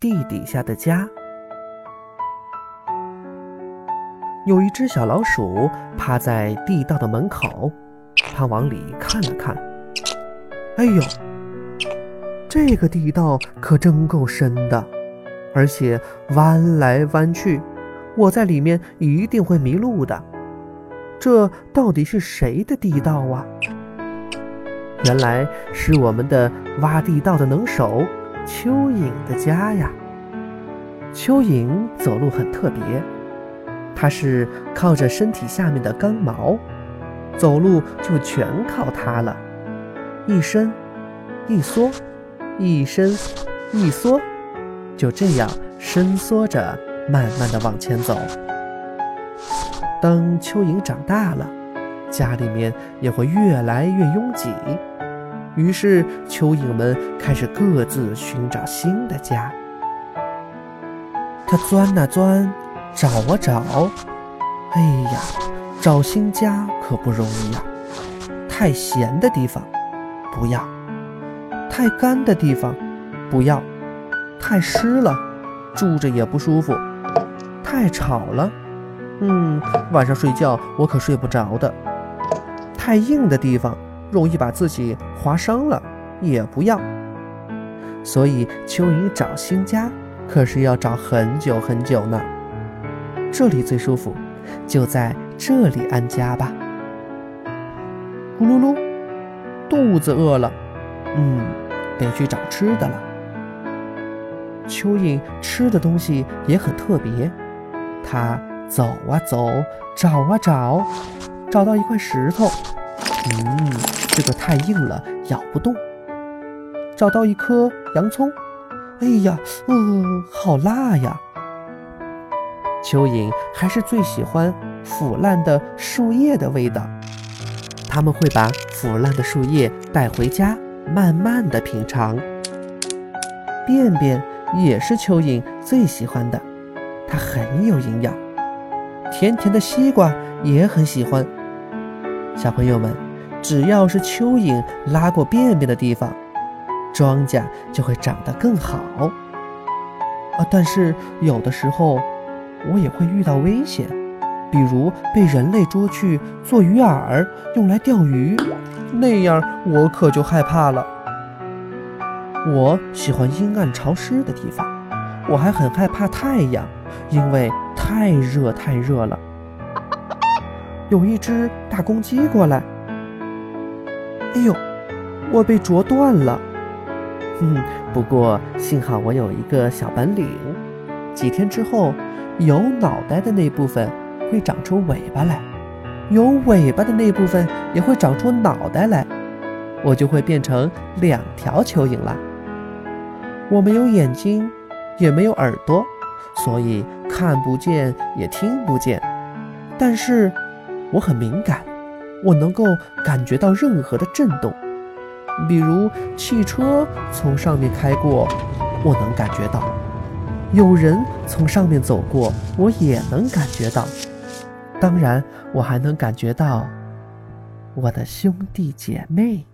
地底下的家。有一只小老鼠趴在地道的门口，它往里看了看。哎呦，这个地道可真够深的，而且弯来弯去，我在里面一定会迷路的。这到底是谁的地道啊？原来是我们的挖地道的能手蚯蚓的家呀。蚯蚓走路很特别。它是靠着身体下面的刚毛，走路就全靠它了。一伸，一缩，一伸，一缩，就这样伸缩着，慢慢的往前走。当蚯蚓长大了，家里面也会越来越拥挤，于是蚯蚓们开始各自寻找新的家。它钻呐钻。找啊找，哎呀，找新家可不容易呀！太咸的地方不要，太干的地方不要，太湿了住着也不舒服，太吵了，嗯，晚上睡觉我可睡不着的。太硬的地方容易把自己划伤了，也不要。所以蚯蚓找新家可是要找很久很久呢。这里最舒服，就在这里安家吧。咕噜噜，肚子饿了，嗯，得去找吃的了。蚯蚓吃的东西也很特别，它走啊走，找啊找，找到一块石头，嗯，这个太硬了，咬不动。找到一颗洋葱，哎呀，嗯，好辣呀。蚯蚓还是最喜欢腐烂的树叶的味道，他们会把腐烂的树叶带回家，慢慢的品尝。便便也是蚯蚓最喜欢的，它很有营养。甜甜的西瓜也很喜欢。小朋友们，只要是蚯蚓拉过便便的地方，庄稼就会长得更好。啊，但是有的时候。我也会遇到危险，比如被人类捉去做鱼饵，用来钓鱼，那样我可就害怕了。我喜欢阴暗潮湿的地方，我还很害怕太阳，因为太热太热了。有一只大公鸡过来，哎呦，我被啄断了。嗯，不过幸好我有一个小本领，几天之后。有脑袋的那部分会长出尾巴来，有尾巴的那部分也会长出脑袋来，我就会变成两条蚯蚓了。我没有眼睛，也没有耳朵，所以看不见也听不见。但是我很敏感，我能够感觉到任何的震动，比如汽车从上面开过，我能感觉到。有人从上面走过，我也能感觉到。当然，我还能感觉到我的兄弟姐妹。